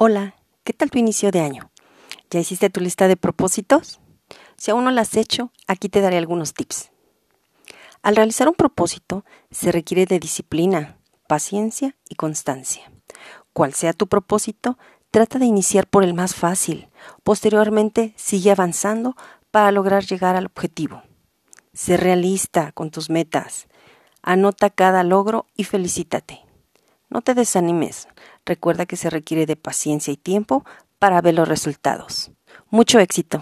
Hola, ¿qué tal tu inicio de año? ¿Ya hiciste tu lista de propósitos? Si aún no la has hecho, aquí te daré algunos tips. Al realizar un propósito, se requiere de disciplina, paciencia y constancia. Cual sea tu propósito, trata de iniciar por el más fácil. Posteriormente, sigue avanzando para lograr llegar al objetivo. Sé realista con tus metas. Anota cada logro y felicítate. No te desanimes. Recuerda que se requiere de paciencia y tiempo para ver los resultados. Mucho éxito.